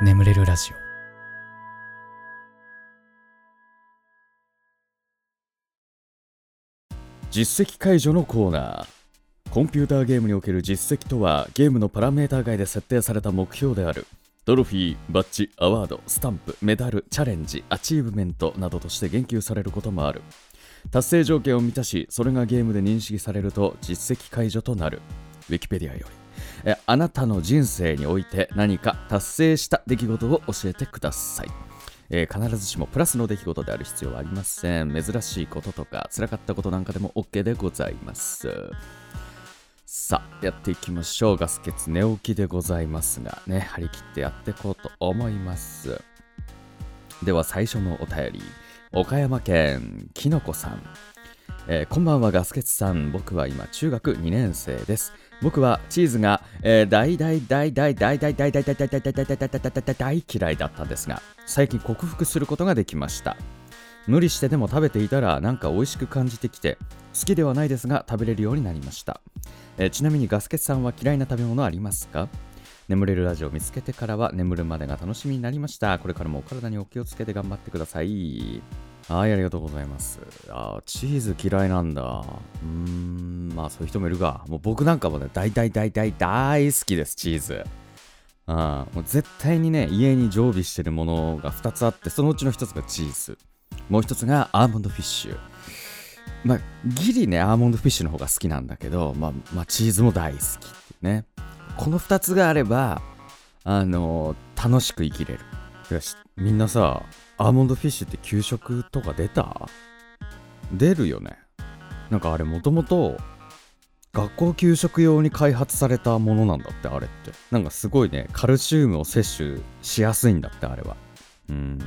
眠れるラジオ。実績解除のコーナー。コンピューターゲームにおける実績とはゲームのパラメーター外で設定された目標である。トロフィー、バッジ、アワード、スタンプ、メダル、チャレンジ、アチーブメントなどとして言及されることもある。達成条件を満たしそれがゲームで認識されると実績解除となる。ウィキペディアより。えあなたの人生において何か達成した出来事を教えてください。えー必ずしもプラスの出来事である必要はありません。珍しいこととか辛かったことなんかでも OK でございます。さあやっていきましょう。ガスケツ寝起きでございますがね張り切ってやっていこうと思います。では最初のお便り。岡山県きのこさん。えーこんばんはガスケツさん。僕は今中学2年生です。僕はチーズが、えー大大大大大大大大大大大大大大大大大大大嫌いだったんですが最近克服することができました。無理してでも食べていたらなんか美味しく感じてきて好きではないですが食べれるようになりました、えーちなみにガスケツさんは嫌いな食べ物ありますか？眠れるラジオを見つけてからは眠るまでが楽しみになりました。これからもお体にお気をつけて頑張ってください。はい、ありがとうございます。あーチーズ嫌いなんだ。うーん、まあそういう人もいるが、もう僕なんかもね、大大大大大好きです、チーズ。あーもう絶対にね、家に常備してるものが2つあって、そのうちの1つがチーズ。もう1つがアーモンドフィッシュ。まあ、ギリね、アーモンドフィッシュの方が好きなんだけど、まあ、まあ、チーズも大好きね。この2つがあれば、あのー楽しく生きれる。よし、みんなさ、アーモンドフィッシュって給食とか出た？出るよね。なんかあれもともと学校給食用に開発されたものなんだってあれって。なんかすごいね、カルシウムを摂取しやすいんだってあれは。うん、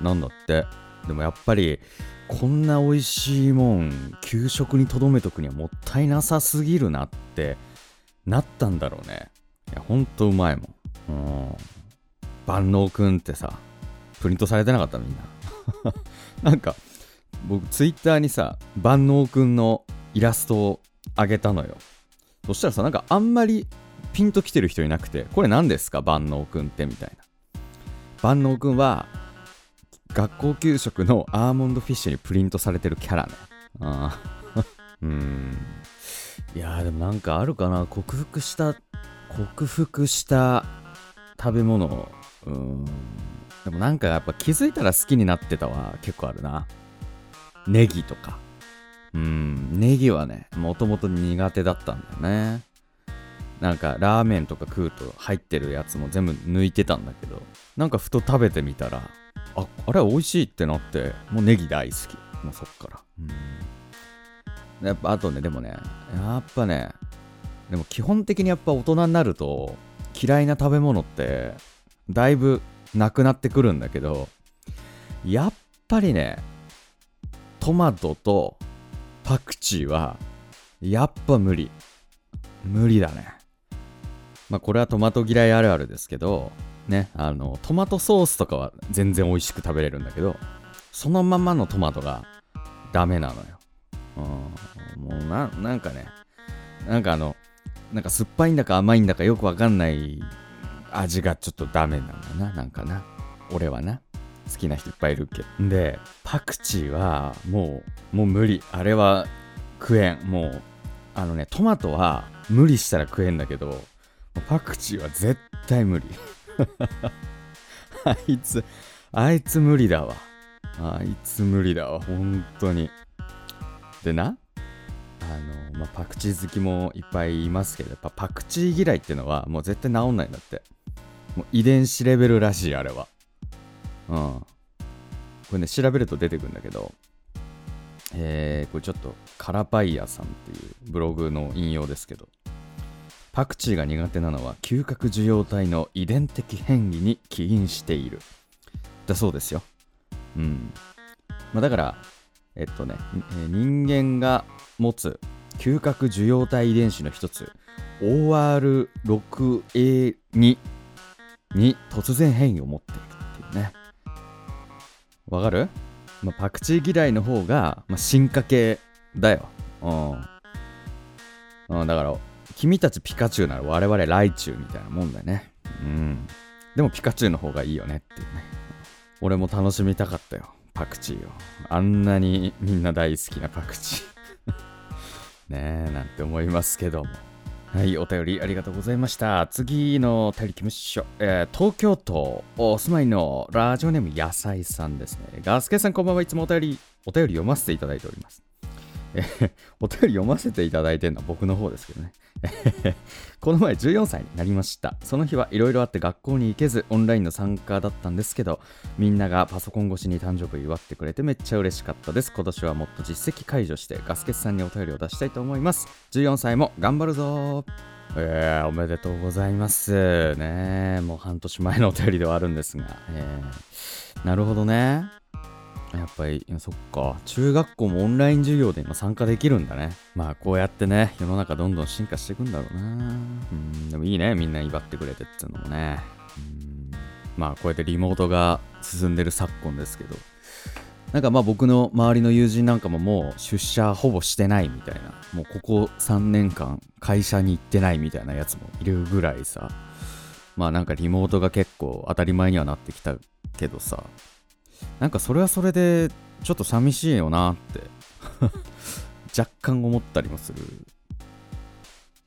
なんだって。でもやっぱりこんな美味しいもん給食にとどめとくにはもったいなさすぎるなってなったんだろうね。いや、ほんとうまいもん。うん。万能くんってさ、プリントされてなかったみんな。なんか、僕、ツイッターにさ、万能くんのイラストをあげたのよ。そしたらさ、なんかあんまりピンときてる人いなくて、これ何ですか？万能くんってみたいな。万能くんは、学校給食のアーモンドフィッシュにプリントされてるキャラね。あー うん。いやでもなんかあるかな克服した、克服した食べ物。うん。でもなんかやっぱ気づいたら好きになってたは結構あるな。ネギとか。うん、ネギはね、もともと苦手だったんだよね。なんかラーメンとか食うと入ってるやつも全部抜いてたんだけど、なんかふと食べてみたら、あ、あれ美味しいってなって、もうネギ大好き。もうそっから。うん。やっぱあとね、でもね、やっぱね、でも基本的にやっぱ大人になると嫌いな食べ物ってだいぶなくなってくるんだけどやっぱりねトマトとパクチーはやっぱ無理。無理だね。まあこれはトマト嫌いあるあるですけどねあのトマトソースとかは全然美味しく食べれるんだけどそのままのトマトがダメなのよ。うん。もうななんかねなんかあのなんか酸っぱいんだか甘いんだかよくわかんない味がちょっとダメなんだな、なんかな。俺はな。好きな人いっぱいいるけど。で、パクチーはもう、もう無理。あれは食えん。もう、あのね、トマトは無理したら食えんだけど、パクチーは絶対無理。あいつ、あいつ無理だわ。あいつ無理だわ。本当に。でな、あの、まあ、パクチー好きもいっぱいいますけど、やっぱパクチー嫌いってのはもう絶対治んないんだって。もう遺伝子レベルらしい、あれは。うん。これね、調べると出てくるんだけど、えー、これちょっと、カラパイヤさんっていうブログの引用ですけど、パクチーが苦手なのは嗅覚受容体の遺伝的変異に起因している。だそうですよ。うん。まあ、だから、えっとね、人間が持つ嗅覚受容体遺伝子の一つ OR6A2 に突然変異を持っているっていうね。わかる、まあ、パクチー嫌いの方が、まあ、進化系だよ。うん。うん、だから、君たちピカチュウなら我々ライチュウみたいなもんだよね。うん。でもピカチュウの方がいいよねっていうね。俺も楽しみたかったよ。パクチーを。あんなにみんな大好きなパクチー。ねえ、なんて思いますけども。はい、お便りありがとうございました。次のお便り行きましょう。えー、東京都お住まいのラジオネーム野菜さんですね。ガスケさんこんばんはいつもお便り、お便り読ませていただいております。えお便り読ませていただいてるのは僕の方ですけどね。この前14歳になりました。その日はいろいろあって学校に行けずオンラインの参加だったんですけど、みんながパソコン越しに誕生日祝ってくれてめっちゃ嬉しかったです。今年はもっと実績解除してガスケツさんにお便りを出したいと思います。14歳も頑張るぞえー、おめでとうございます。ねもう半年前のお便りではあるんですが、えー、なるほどね。やっぱり、そっか。中学校もオンライン授業で今参加できるんだね。まあ、こうやってね、世の中どんどん進化していくんだろうな。うん、でもいいね。みんな祝ってくれてっていうのもね。うんまあ、こうやってリモートが進んでる昨今ですけど。なんかまあ僕の周りの友人なんかももう出社ほぼしてないみたいな。もうここ3年間会社に行ってないみたいなやつもいるぐらいさ。まあなんかリモートが結構当たり前にはなってきたけどさ。なんかそれはそれでちょっと寂しいよなって 若干思ったりもする。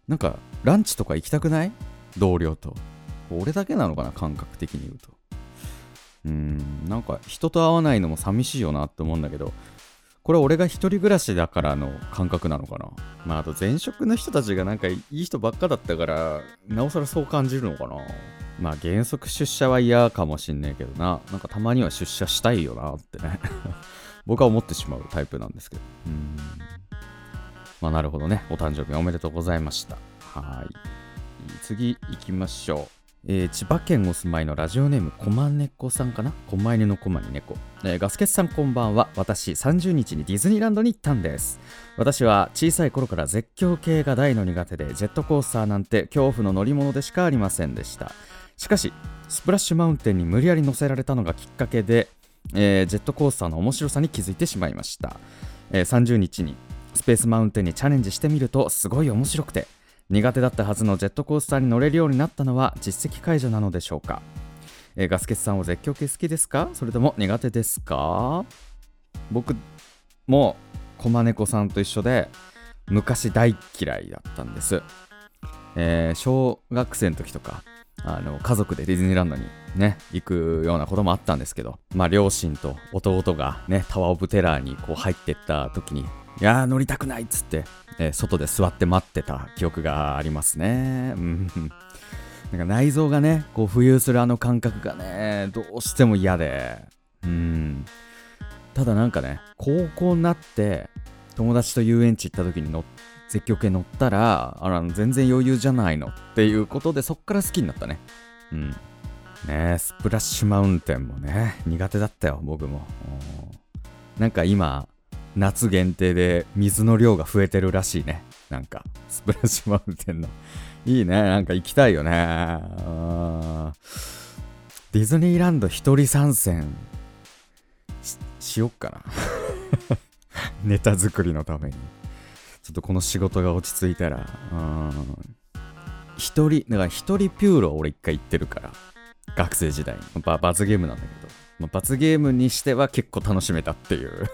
なんかランチとか行きたくない？同僚と。俺だけなのかな？感覚的に言うと。うんなんか人と会わないのも寂しいよなって思うんだけどこれ俺が一人暮らしだからの感覚なのかな？まああと前職の人たちがなんかいい人ばっかだったからなおさらそう感じるのかな？まあ原則出社は嫌かもしんねえけどな。なんかたまには出社したいよなってね 僕は思ってしまうタイプなんですけど。うん。まあなるほどね。お誕生日おめでとうございました。はい。次行きましょう。えー、千葉県お住まいのラジオネームこまねこさんかな？狛犬のこまに猫、えー、ガスケツさんこんばんは私30日にディズニーランドに行ったんです私は小さい頃から絶叫系が大の苦手でジェットコースターなんて恐怖の乗り物でしかありませんでしたしかしスプラッシュマウンテンに無理やり乗せられたのがきっかけで、えー、ジェットコースターの面白さに気づいてしまいました、えー、30日にスペースマウンテンにチャレンジしてみるとすごい面白くて苦手だったはずのジェットコースターに乗れるようになったのは実績解除なのでしょうか、えー、ガスケツさんは絶叫系好きですか？それとも苦手ですか？僕もコマネコさんと一緒で昔大嫌いだったんです、えー、小学生の時とかあの家族でディズニーランドにね行くようなこともあったんですけどまあ両親と弟がねタワー・オブ・テラーにこう入ってった時にいやー乗りたくないっつって、えー、外で座って待ってた記憶がありますね。うん。なんか内臓がねこう浮遊するあの感覚がねどうしても嫌で。うん。ただなんかね高校になって友達と遊園地行った時に乗って積極系乗ったら、あら、全然余裕じゃないのっていうことで、そっから好きになったね。うん。ねスプラッシュマウンテンもね、苦手だったよ、僕も。なんか今、夏限定で水の量が増えてるらしいね。なんか、スプラッシュマウンテンの。いいね、なんか行きたいよね。ディズニーランド一人参戦ししよっかな。ネタ作りのために。ちょっとこの仕事が落ち着いたら、うん。一人、だから一人ピューロ俺一回行ってるから。学生時代に。ば罰ゲームなんだけど。まあ、罰ゲームにしては結構楽しめたっていう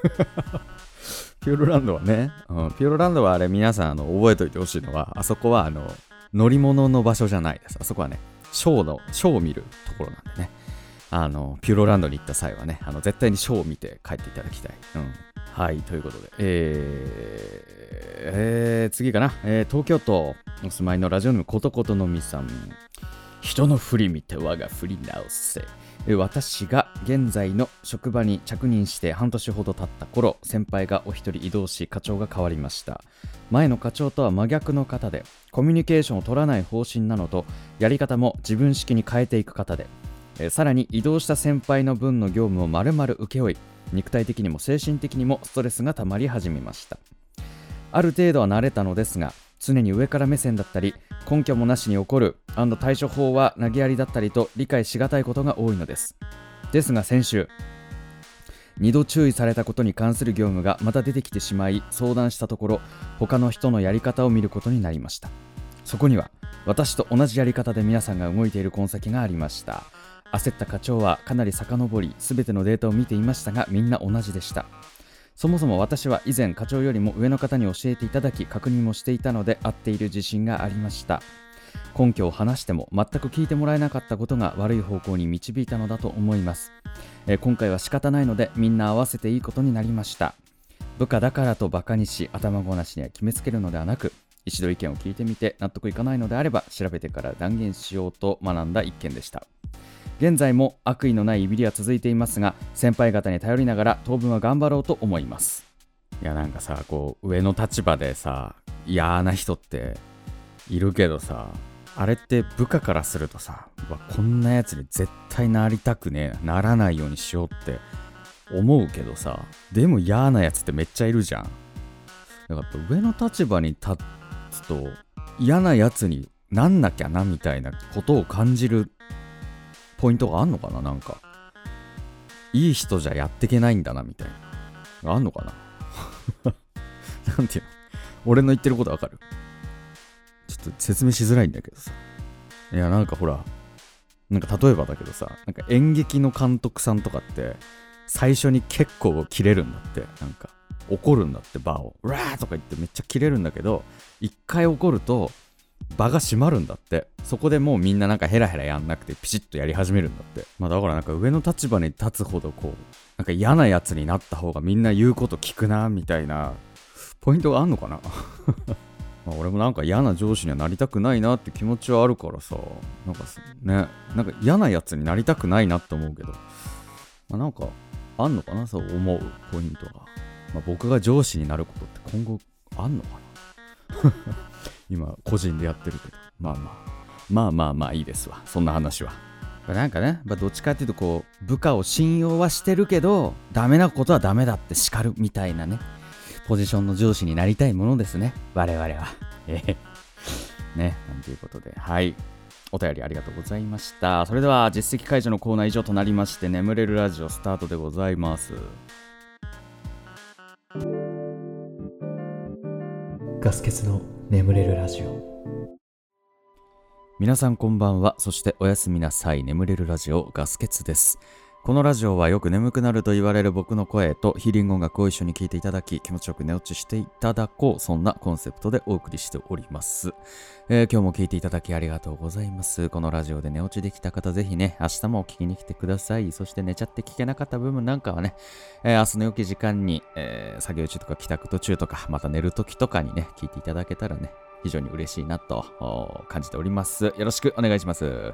ピューロランドはね、うん、ピューロランドはあれ皆さんあの覚えておいてほしいのは、あそこはあの乗り物の場所じゃないです。あそこはね、ショーの、ショーを見るところなんでね。あの、ピューロランドに行った際はね、あの絶対にショーを見て帰っていただきたい。うん。はい、ということで、えー、えー、次かな、えー、東京都お住まいのラジオネームことことのみさん。人の振り見て我が振り直せ。私が現在の職場に着任して半年ほど経った頃先輩がお一人移動し課長が変わりました前の課長とは真逆の方でコミュニケーションを取らない方針なのとやり方も自分式に変えていく方でさらに移動した先輩の分の業務を丸々請け負い肉体的にも精神的にもストレスが溜まり始めました。ある程度は慣れたのですが常に上から目線だったり根拠もなしに起こる対処法は投げやりだったりと理解しがたいことが多いのです。ですが先週2度注意されたことに関する業務がまた出てきてしまい相談したところ他の人のやり方を見ることになりました。そこには私と同じやり方で皆さんが動いている痕跡がありました。焦った課長はかなり遡り全てのデータを見ていましたがみんな同じでした。そもそも私は以前課長よりも上の方に教えていただき確認もしていたので合っている自信がありました。根拠を話しても全く聞いてもらえなかったことが悪い方向に導いたのだと思います、えー、今回は仕方ないのでみんな合わせていいことになりました。部下だからとバカにし頭ごなしには決めつけるのではなく一度意見を聞いてみて納得いかないのであれば調べてから断言しようと学んだ一件でした。現在も悪意のないいびりは続いていますが先輩方に頼りながら当分は頑張ろうと思います。いやなんかさこう上の立場でさ嫌な人っているけどさあれって部下からするとさこんなやつに絶対なりたくねえならないようにしようって思うけどさでも嫌なやつってめっちゃいるじゃん。だから上の立場に立つと嫌なやつになんなきゃなみたいなことを感じるポイントがあんのかななんか。いい人じゃやってけないんだな、みたいな。あんのかな なんていうの？俺の言ってることわかる？ちょっと説明しづらいんだけどさ。いや、なんかほら、なんか例えばだけどさ、なんか演劇の監督さんとかって、最初に結構切れるんだって。なんか、怒るんだって、場を。うわーとか言ってめっちゃ切れるんだけど、一回怒ると、場が閉まるんだって。そこでもうみんななんかヘラヘラやんなくてピシッとやり始めるんだって。まあだからなんか上の立場に立つほどこうなんか嫌なやつになった方がみんな言うこと聞くなみたいなポイントがあんのかな？まあ俺もなんか嫌な上司にはなりたくないなって気持ちはあるからさ。なんかねなんか嫌なやつになりたくないなって思うけど。まあなんかあんのかな？そう思うポイントが、まあ、僕が上司になることって今後あんのかな？今個人でやってるけど。まあまあ。まあまあまあいいですわ。そんな話は。なんかね、まあ、どっちかっていうとこう部下を信用はしてるけどダメなことはダメだって叱るみたいなね。ポジションの上司になりたいものですね。我々は。ええね。なんていうことで。はい。お便りありがとうございました。それでは実績解除のコーナー以上となりまして眠れるラジオスタートでございます。ガス欠の眠れるラジオ。皆さんこんばんは。そしておやすみなさい。眠れるラジオガス欠です。このラジオはよく眠くなると言われる僕の声とヒーリング音楽を一緒に聴いていただき気持ちよく寝落ちしていただこうそんなコンセプトでお送りしております、えー、今日も聴いていただきありがとうございます。このラジオで寝落ちできた方ぜひね明日も聞きに来てください。そして寝ちゃって聞けなかった部分なんかはね、えー、明日の良き時間に、えー、作業中とか帰宅途中とかまた寝る時とかにね聞いていただけたらね非常に嬉しいなと感じております。よろしくお願いします。よ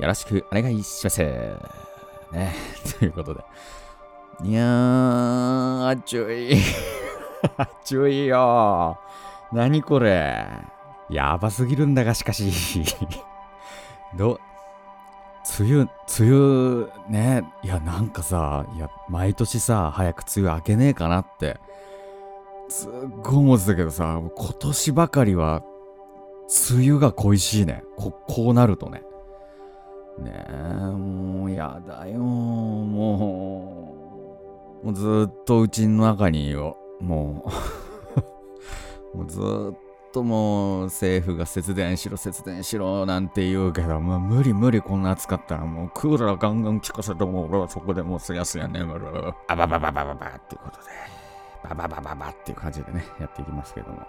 ろしくお願いします。ね。ということで。いやー、暑い。暑いよ。何これ。やばすぎるんだが、しかし。ど、梅雨、梅雨、ね。いや、なんかさ、いや、毎年さ、早く梅雨明けねえかなって。すっごい思ってたけどさ、今年ばかりは、梅雨が恋しいね。こ、こうなるとね。ねえ、もうやだよ。もう、もうずっとうちの中によ、もう もうずっともう政府が節電しろ節電しろなんて言うけど、もう無理無理こんな暑かったらもうクーラーガンガン効かせても俺はそこでもうすやすや眠る。あばばばばばばっていうことで、ばばばばばっていう感じでね、やっていきますけども。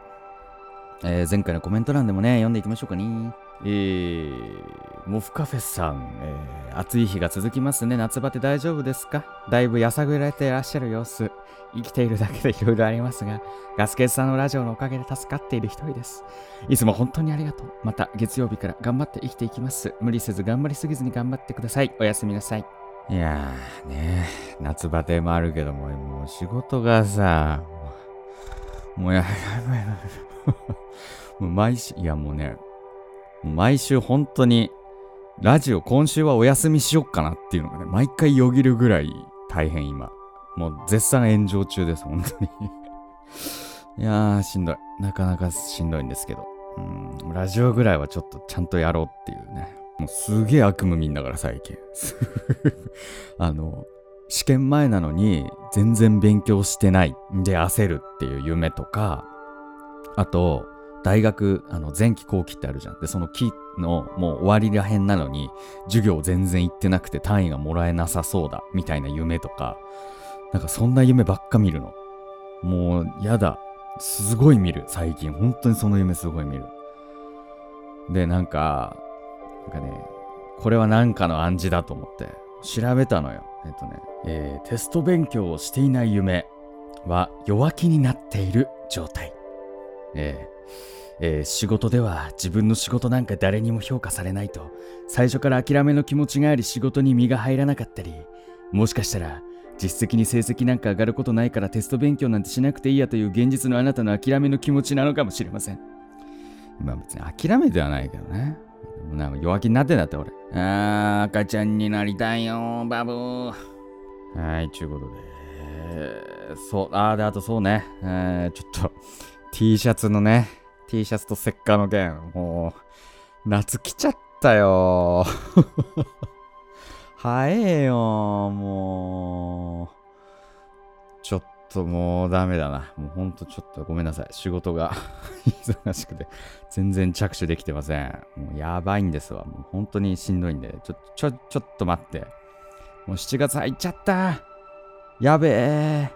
えー、前回のコメント欄でもね、読んでいきましょうかね。えー、モフカフェさん、えー、暑い日が続きますね。夏バテ大丈夫ですか？だいぶやさぐられていらっしゃる様子。生きているだけでいろいろありますが、ガスケツさんのラジオのおかげで助かっている一人です。いつも本当にありがとう。また月曜日から頑張って生きていきます。無理せず頑張りすぎずに頑張ってください。おやすみなさい。いやーね、夏バテもあるけども、もう仕事がさ、もうやばいやばいやばい。もう毎週、いやもうね、毎週本当にラジオ今週はお休みしよっかなっていうのがね、毎回よぎるぐらい大変今。もう絶賛炎上中です、本当に いやー、しんどい。なかなかしんどいんですけど。うん、ラジオぐらいはちょっとちゃんとやろうっていうね。もうすげえ悪夢見んだから最近。あの、試験前なのに全然勉強してないんで焦るっていう夢とか、あと、大学あの前期後期ってあるじゃん。でその期のもう終わりらへんなのに授業全然行ってなくて単位がもらえなさそうだみたいな夢とかなんかそんな夢ばっか見るの。もうやだ。すごい見る。最近。本当にその夢すごい見る。でなんかなんかねこれは何かの暗示だと思って調べたのよ。えっとね、えーテスト勉強をしていない夢は弱気になっている状態。えーえー仕事では自分の仕事なんか誰にも評価されないと最初から諦めの気持ちがあり仕事に身が入らなかったりもしかしたら実績に成績なんか上がることないからテスト勉強なんてしなくていいやという現実のあなたの諦めの気持ちなのかもしれません。まあ別に諦めてはないけどね。なんか弱気になってんだって俺。あー赤ちゃんになりたいよバブー。はいちゅうことで。えーそう。あーであとそうね。えーちょっと T シャツのね T シャツとセッカーの件もう夏来ちゃったよ。早えよもう。ちょっともうダメだな。もうほんとちょっとごめんなさい。仕事が 忙しくて全然着手できてません。もうやばいんですわ。もう本当にしんどいんで。ちょちょちょっと待って。もう7月入っちゃった。やべえ。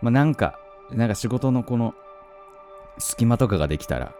まあなんかなんか仕事のこの隙間とかができたら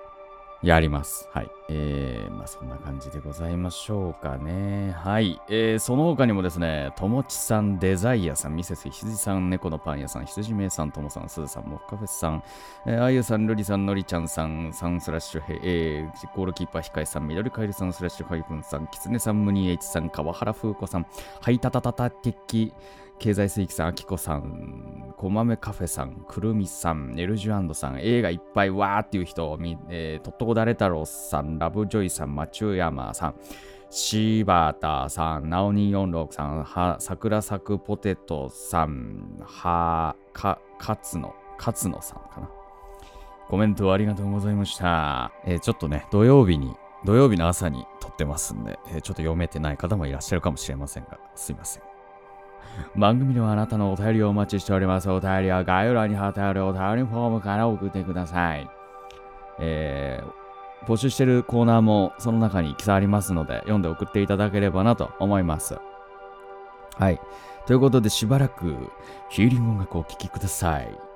やります。はい。えー、まあそんな感じでございましょうかね。はい。えー、その他にもですね、ともちさん、デザイアさん、ミセス羊さん、猫のパン屋さん、羊めいさん、ともさん、すずさん、モフカフェスさん、えー、あゆさん、ルリさん、のりちゃんさん、サンスラッシュヘ、えー、ゴールキーパー、ひかえさん、緑カエルさん、スラッシュファイブンさん、きつねさん、ムニエイチさん、川原風子さん、はいたたたた的、経済水域さん、あきこさん、こまめカフェさん、くるみさん、エルジュアンドさん、映画いっぱいわーっていう人、えー、とっとこだれ太郎さん、ラブジョイさん、マチューヤマさん、シーバーさん、ナオニ46さん、は桜咲くポテトさん、はか、かつの、かつのさんかな。コメントありがとうございました。えーちょっとね、土曜日に、土曜日の朝に撮ってますんで、えーちょっと読めてない方もいらっしゃるかもしれませんが、すいません。番組ではあなたのお便りをお待ちしております。お便りは概要欄に貼ってあるお便りフォームから送ってください。えー、募集してるコーナーもその中に記載ありますので、読んで送っていただければなと思います。はい。ということで、しばらくヒーリング音楽をお聴きください。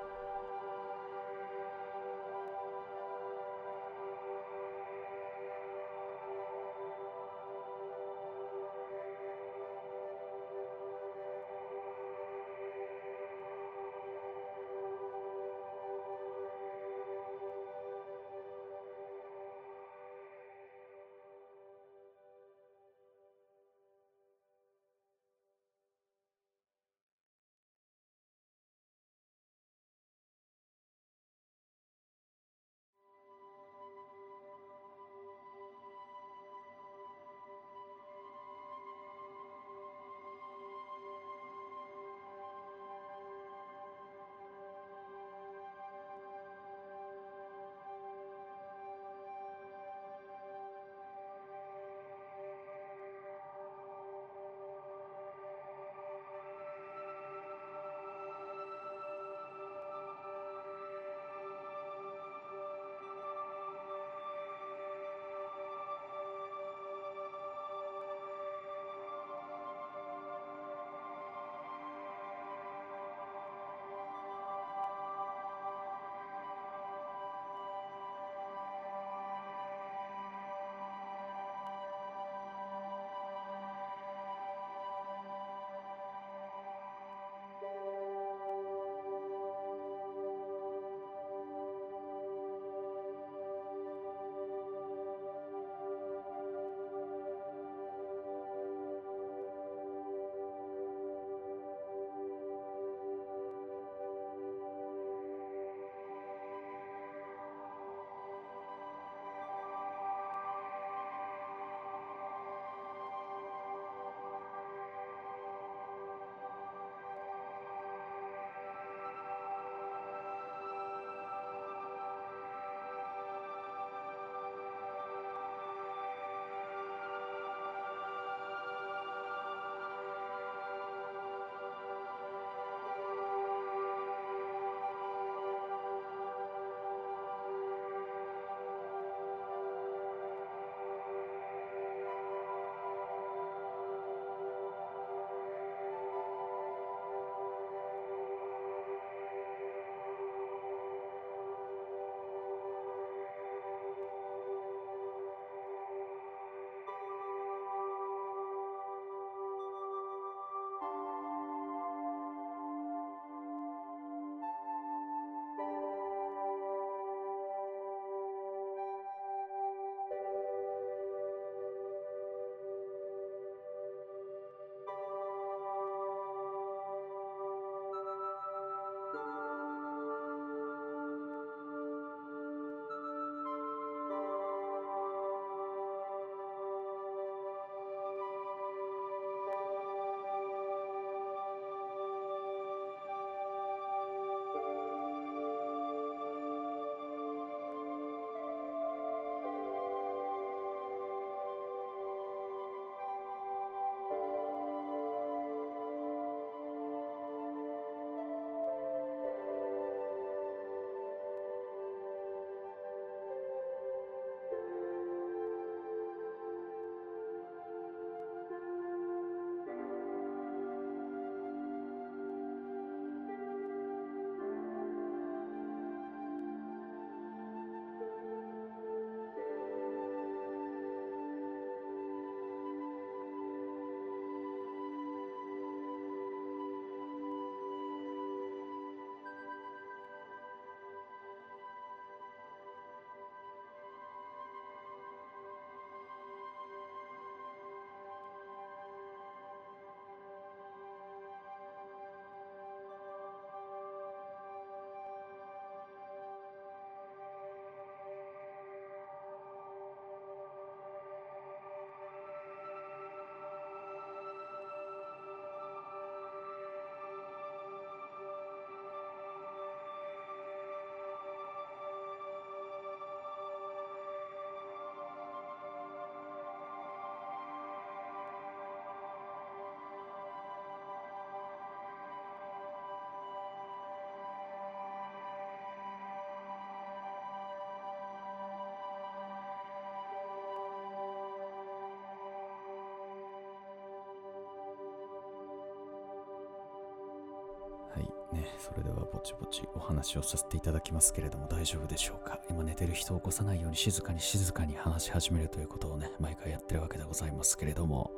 はいね、それではぼちぼちお話をさせていただきますけれども大丈夫でしょうか？今寝てる人を起こさないように静かに静かに話し始めるということをね、毎回やってるわけでございますけれども、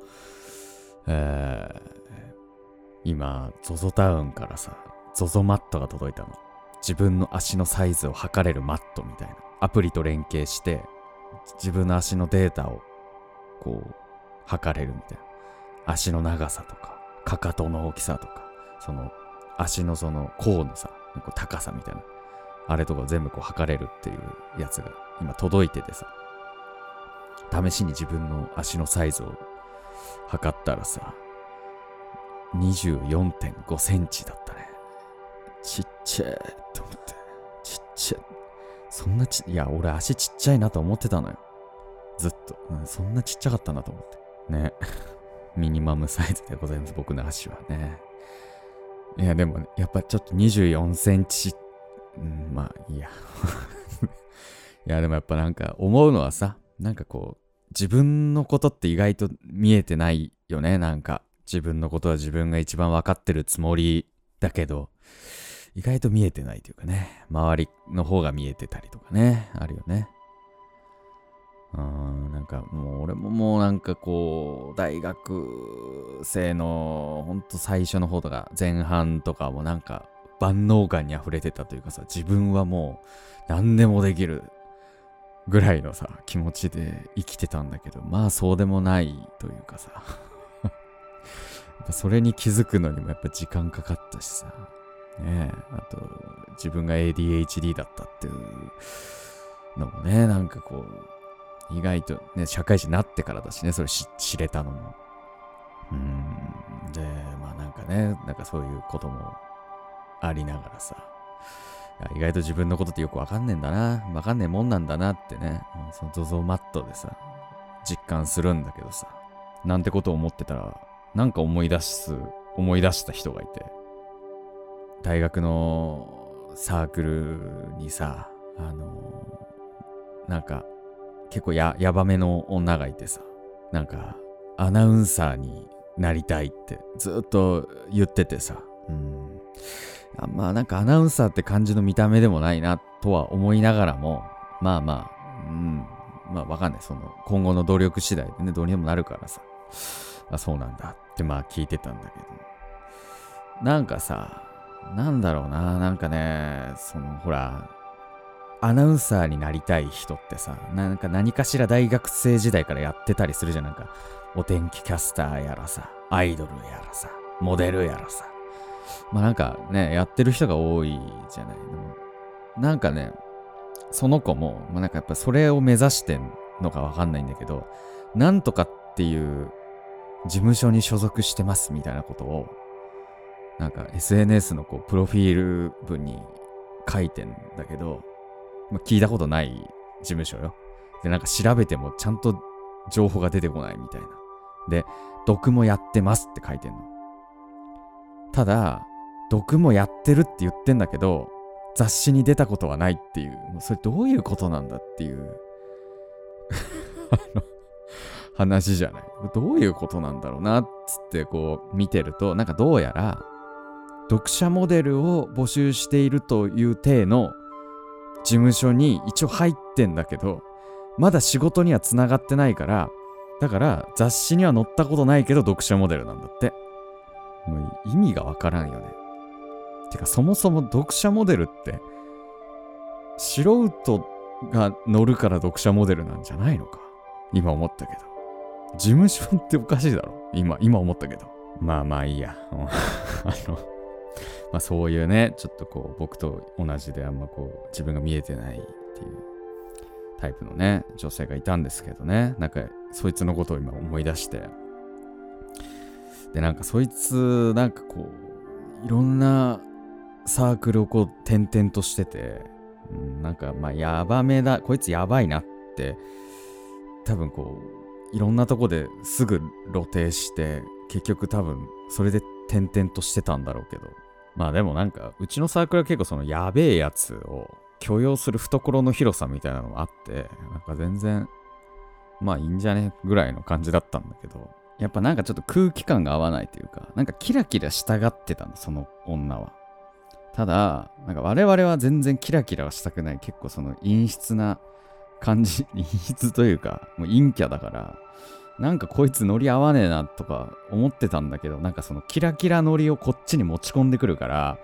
えー、今、ZOZO タウンからさ、ZOZO マットが届いたの。自分の足のサイズを測れるマットみたいな。アプリと連携して、自分の足のデータを、こう、測れるみたいな。足の長さとか、かかとの大きさとか、その、足のその甲のさ、高さみたいな。あれとか全部こう測れるっていうやつが今届いててさ、試しに自分の足のサイズを測ったらさ、24.5センチだったね。ちっちゃいと思って。ちっちゃい。そんなち、いや、俺足ちっちゃいなと思ってたのよ。ずっと。うん、そんなちっちゃかったなと思って。ね。ミニマムサイズでございます、僕の足はね。いや、でも、やっぱちょっと24センチ、うん、まあ、いいや。いや、でもやっぱなんか思うのはさ、なんかこう、自分のことって意外と見えてないよね、なんか。自分のことは自分が一番分かってるつもりだけど、意外と見えてないというかね、周りの方が見えてたりとかね、あるよね。うん、なんかもう俺ももうなんかこう、大学生のほんと最初の方とか前半とかもなんか万能感に溢れてたというかさ、自分はもう何でもできるぐらいのさ、気持ちで生きてたんだけど、まあそうでもないというかさ、それに気づくのにもやっぱ時間かかったしさ、ねえ、あと自分が ADHD だったっていうのもね、なんかこう、意外とね、社会人になってからだしね、それ知れたのも。うん、で、まあなんかね、なんかそういうこともありながらさ、意外と自分のことってよくわかんねえんだな、わかんねえもんなんだなってね、その ZOZO マットでさ、実感するんだけどさ、なんてことを思ってたら、なんか思い出す、思い出した人がいて、大学のサークルにさ、あの、なんか、結構や、やばめの女がいてさ、なんか、アナウンサーになりたいってずっと言っててさ、うん。まあなんかアナウンサーって感じの見た目でもないなとは思いながらも、まあまあ、うん、まあわかんない。その今後の努力次第でね、どうにでもなるからさ、あ、そうなんだってまあ聞いてたんだけど、なんかさ、なんだろうな、なんかね、そのほら、アナウンサーになりたい人ってさ、なんか何かしら大学生時代からやってたりするじゃん。なんか、お天気キャスターやらさ、アイドルやらさ、モデルやらさ。まあなんかね、やってる人が多いじゃない。なんかね、その子も、まあ、なんかやっぱそれを目指してんのかわかんないんだけど、なんとかっていう事務所に所属してますみたいなことを、なんか SNS のこうプロフィール文に書いてんだけど、まあ、聞いたことない事務所よ。で、なんか調べてもちゃんと情報が出てこないみたいな。で、毒もやってますって書いてんの。ただ、毒もやってるって言ってんだけど、雑誌に出たことはないっていう、もうそれどういうことなんだっていう 話じゃない。どういうことなんだろうなつってこう見てると、なんかどうやら、読者モデルを募集しているという体の事務所に一応入ってんだけど、まだ仕事にはつながってないから、だから雑誌には載ったことないけど読者モデルなんだって。もう意味がわからんよね。てかそもそも読者モデルって素人が乗るから読者モデルなんじゃないのか？今思ったけど。事務所っておかしいだろ？今、今思ったけど。まあまあいいや。あの、まあそういうね、ちょっとこう僕と同じであんまこう自分が見えてないっていうタイプのね、女性がいたんですけどね。なんかそいつのことを今思い出して。で、なんかそいつ、なんかこう、いろんなサークルをこう転々としてて、うん、なんかまあやばめだ、こいつやばいなって、多分こう、いろんなとこですぐ露呈して、結局多分それで転々としてたんだろうけど、まあでもなんか、うちのサークルは結構そのやべえやつを許容する懐の広さみたいなのがあって、なんか全然、まあいいんじゃねぐらいの感じだったんだけど、やっぱなんかちょっと空気感が合わないというか、なんかキラキラしたってたの、その女は。ただ、なんか我々は全然キラキラはしたくない、結構その陰湿な感じ、陰湿というか、もう陰キャだから、なんかこいつノリ合わねえなとか思ってたんだけど、なんかそのキラキラノリをこっちに持ち込んでくるから、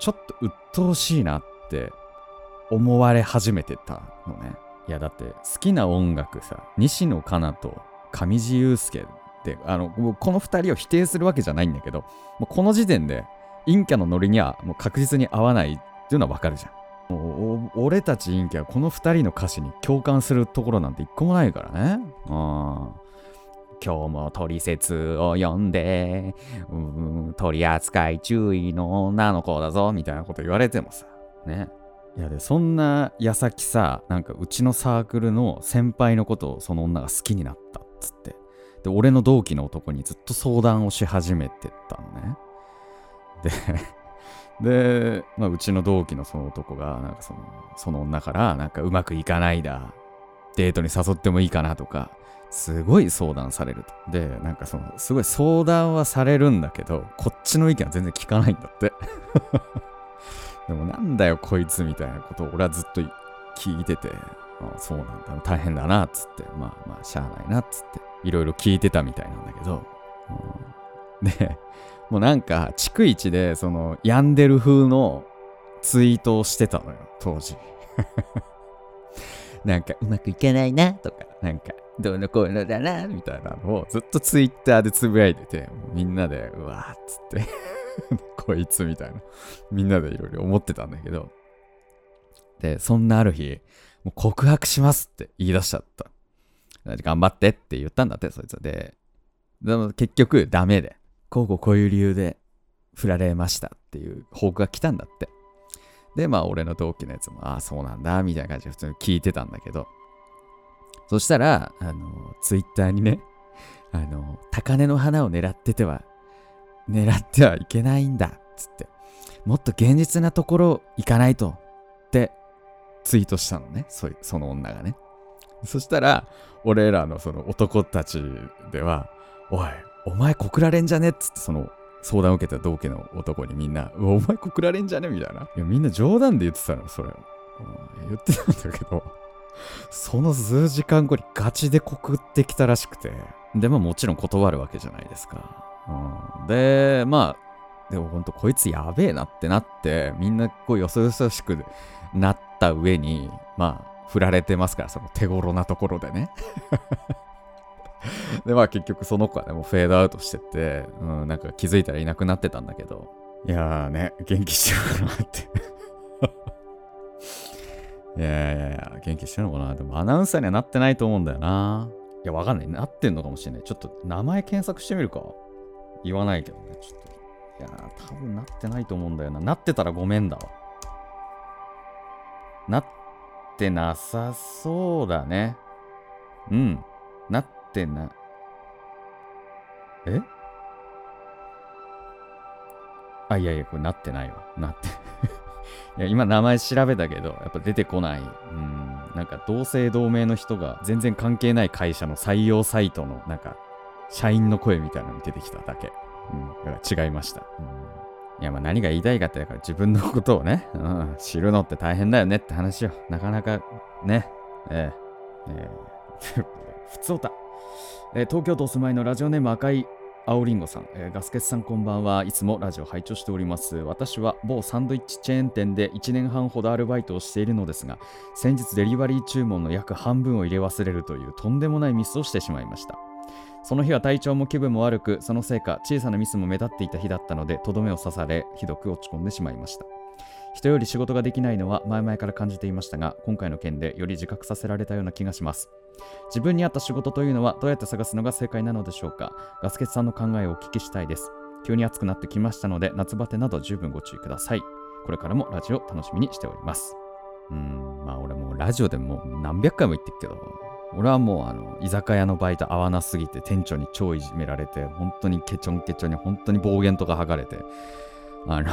ちょっと鬱陶しいなって思われ始めてたのね。いやだって好きな音楽さ、西野カナと上地雄介で、あの、この2人を否定するわけじゃないんだけど、もうこの時点で陰キャのノリにはもう確実に合わないっていうのはわかるじゃん。もう俺たち陰キャはこの2人の歌詞に共感するところなんて一個もないからね。うん。今日も取説を読んで、うん、取り扱い注意の女の子だぞ、みたいなこと言われてもさ、ね。いやで、そんな矢先さ、なんかうちのサークルの先輩のことをその女が好きになったっつって。で、俺の同期の男にずっと相談をし始めてたのね。で、で、まあ、うちの同期のその男が、なんかその、その女から、なんかうまくいかないだ、デートに誘ってもいいかなとか、すごい相談されると。で、なんかその、すごい相談はされるんだけど、こっちの意見は全然聞かないんだって。でもなんだよこいつみたいなことを俺はずっと聞いてて、ああそうなんだ、大変だな、っつって、まあまあ、しゃあないな、っつって、いろいろ聞いてたみたいなんだけど、うん、で、もうなんか、逐一で、その、病んでる風のツイートをしてたのよ、当時。なんか、うまくいかないな、とか、なんか、どうのこうのだな、みたいなのをずっとツイッターでつぶやいてて、みんなで、うわーっつって こいつみたいな、みんなでいろいろ思ってたんだけど、で、そんなある日、もう告白しますって言い出しちゃった。頑張ってって言ったんだって、そいつはで。でも結局ダメで、こうこうこういう理由で振られましたっていう報告が来たんだって。で、まあ俺の同期のやつも、ああ、そうなんだ、みたいな感じで普通に聞いてたんだけど、そしたら、あの、ツイッターにね、あの、高嶺の花を狙ってては、狙ってはいけないんだ、つって。もっと現実なところ行かないと、ってツイートしたのね、そその女がね。そしたら、俺らのその男たちでは、おい、お前告られんじゃね？っつって、その相談を受けた同期の男にみんな、お前告られんじゃね？みたいな。いや、みんな冗談で言ってたの、それを。言ってたんだけど、その数時間後にガチで告ってきたらしくて、で、まあもちろん断るわけじゃないですか。うん、で、まあ、でもほんとこいつやべえなってなって、みんなこうよそよそしくなった上に、まあ、振られてますから、その手頃なところでね。で、まあ結局その子はね、もうフェードアウトしてて、うん、なんか気づいたらいなくなってたんだけど、いやーね、元気してるかなって いやいやいや、元気してるのかなでもアナウンサーにはなってないと思うんだよな。いや、わかんない。なってんのかもしれない。ちょっと名前検索してみるか。言わないけどね。ちょっと。いやー多分なってないと思うんだよな。なってたらごめんだわ。なってなさそうだね。うん。なってな。え？あ、いやいや、これなってないわ。なって いや今名前調べたけど、やっぱ出てこない。うん。なんか同姓同名の人が全然関係ない会社の採用サイトのなんか社員の声みたいなのに出てきただけ。うん。だから違いました。うん。いやまあ何が言いたいかってだから自分のことをね、うん、知るのって大変だよねって話を。なかなかね、えー、え、普通た。えー、東京都お住まいのラジオネーム赤い青りんごさん、えー、ガスケツさんこんばんは。いつもラジオ拝聴しております。私は某サンドイッチチェーン店で1年半ほどアルバイトをしているのですが先日デリバリー注文の約半分を入れ忘れるというとんでもないミスをしてしまいましたその日は体調も気分も悪くそのせいか小さなミスも目立っていた日だったのでとどめを刺されひどく落ち込んでしまいました。人より仕事ができないのは前々から感じていましたが今回の件でより自覚させられたような気がします自分に合った仕事というのはどうやって探すのが正解なのでしょうかガスケツさんの考えをお聞きしたいです。急に暑くなってきましたので夏バテなど十分ご注意ください。これからもラジオ楽しみにしております。うん、まあ俺もラジオでもう何百回も言ってるけど、俺はもうあの居酒屋のバイト合わなすぎて店長に超いじめられて、本当にケチョンケチョンに本当に暴言とか吐かれて、あの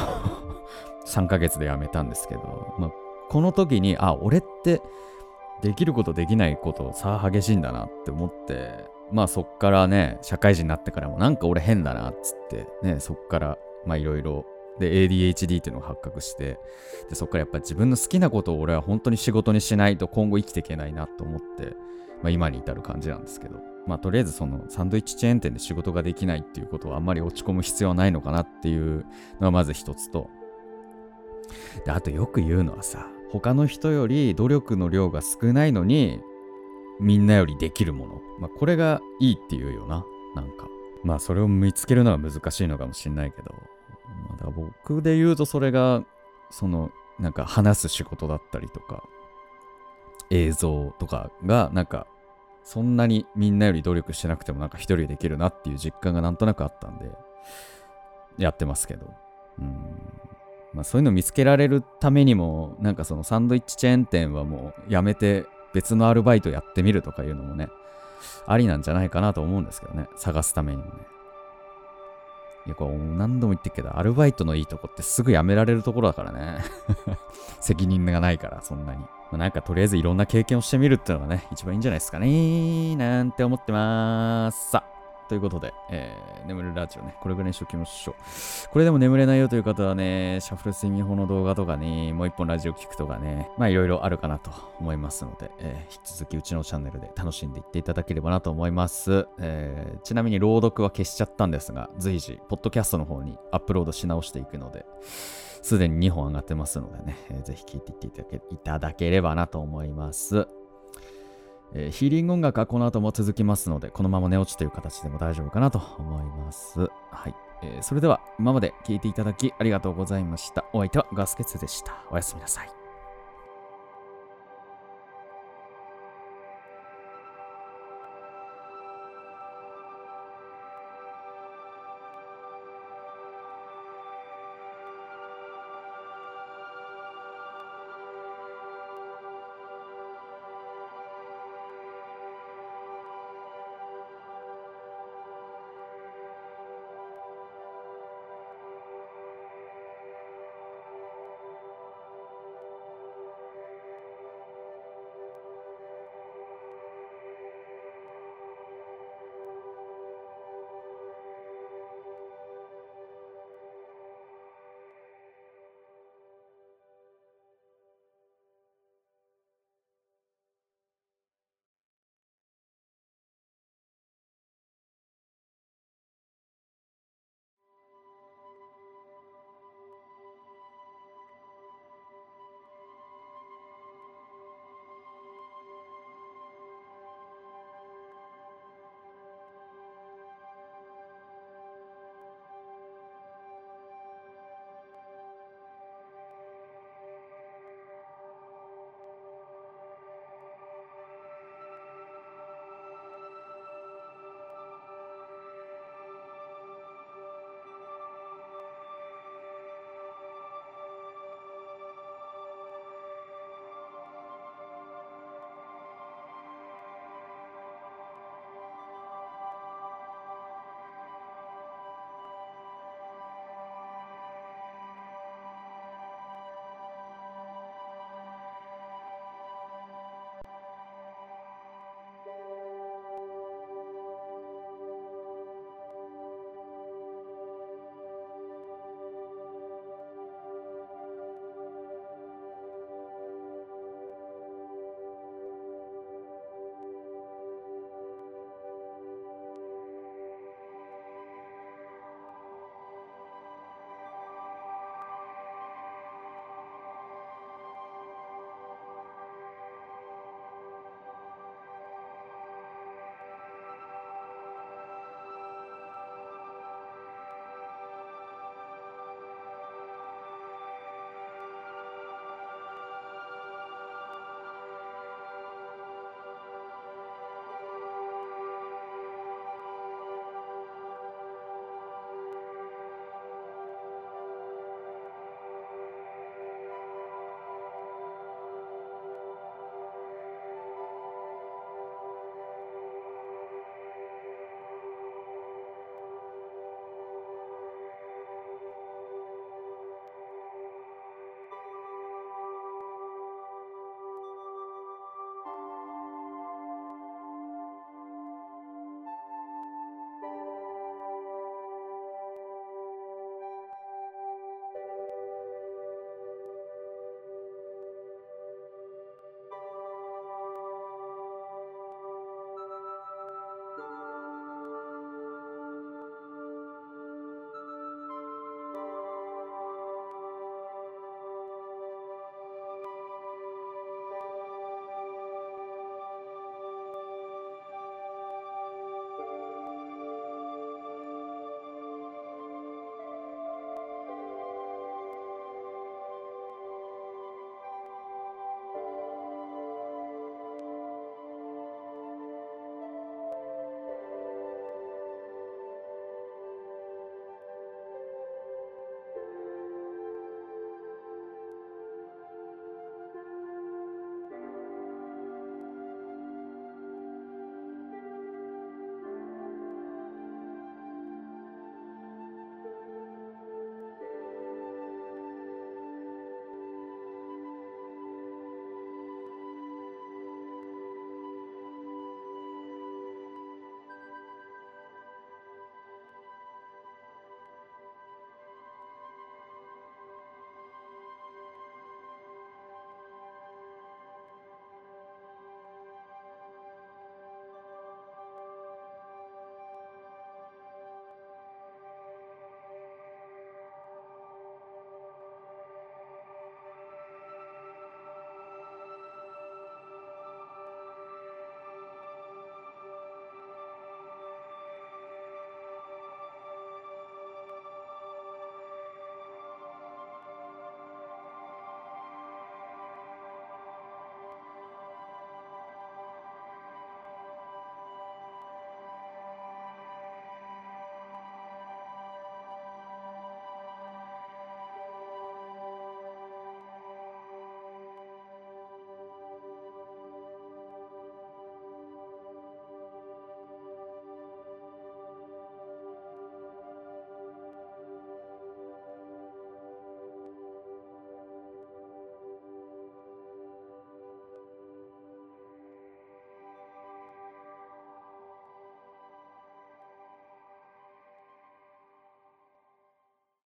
3ヶ月で辞めたんですけど、まあ、この時に、あ、俺ってできることできないこと差激しいんだなって思ってまあそっからね社会人になってからもなんか俺変だなっつってねそっからまあいろいろで ADHD っていうのが発覚してでそこからやっぱ自分の好きなことを俺は本当に仕事にしないと今後生きていけないなと思って、まあ、今に至る感じなんですけどまあとりあえずそのサンドイッチチェーン店で仕事ができないっていうことはあんまり落ち込む必要はないのかなっていうのはまず一つとであとよく言うのはさ他の人より努力の量が少ないのにみんなよりできるもの、まあ、これがいいっていうよな。なんか。まあそれを見つけるのは難しいのかもしれないけど、ま、だ僕で言うとそれがそのなんか話す仕事だったりとか映像とかがなんかそんなにみんなより努力してなくてもなんか一人でできるなっていう実感がなんとなくあったんでやってますけど。うん。まあそういうの見つけられるためにもなんかそのサンドイッチチェーン店はもうやめて別のアルバイトやってみるとかいうのもねありなんじゃないかなと思うんですけどね探すためにもね。いやこう何度も言ってるけどアルバイトのいいとこってすぐ辞められるところだからね。責任がないからそんなに、まあ、なんかとりあえずいろんな経験をしてみるっていうのがね一番いいんじゃないですかねなんて思ってます。さあ。ということで、えー、眠るラジオね、これぐらいにしときましょう。これでも眠れないよという方はね、シャッフル睡眠法の動画とかね、もう一本ラジオ聞くとかね、まあいろいろあるかなと思いますので、えー、引き続きうちのチャンネルで楽しんでいっていただければなと思います。えー、ちなみに朗読は消しちゃったんですが、随時、ポッドキャストの方にアップロードし直していくので、すでに2本上がってますのでね、えー、ぜひ聞いていっていただければなと思います。えー、ヒーリング音楽はこの後も続きますので、このまま寝落ちという形でも大丈夫かなと思います。はい。えー、それでは、今まで聞いていただきありがとうございました。お相手はガスケツでした。おやすみなさい。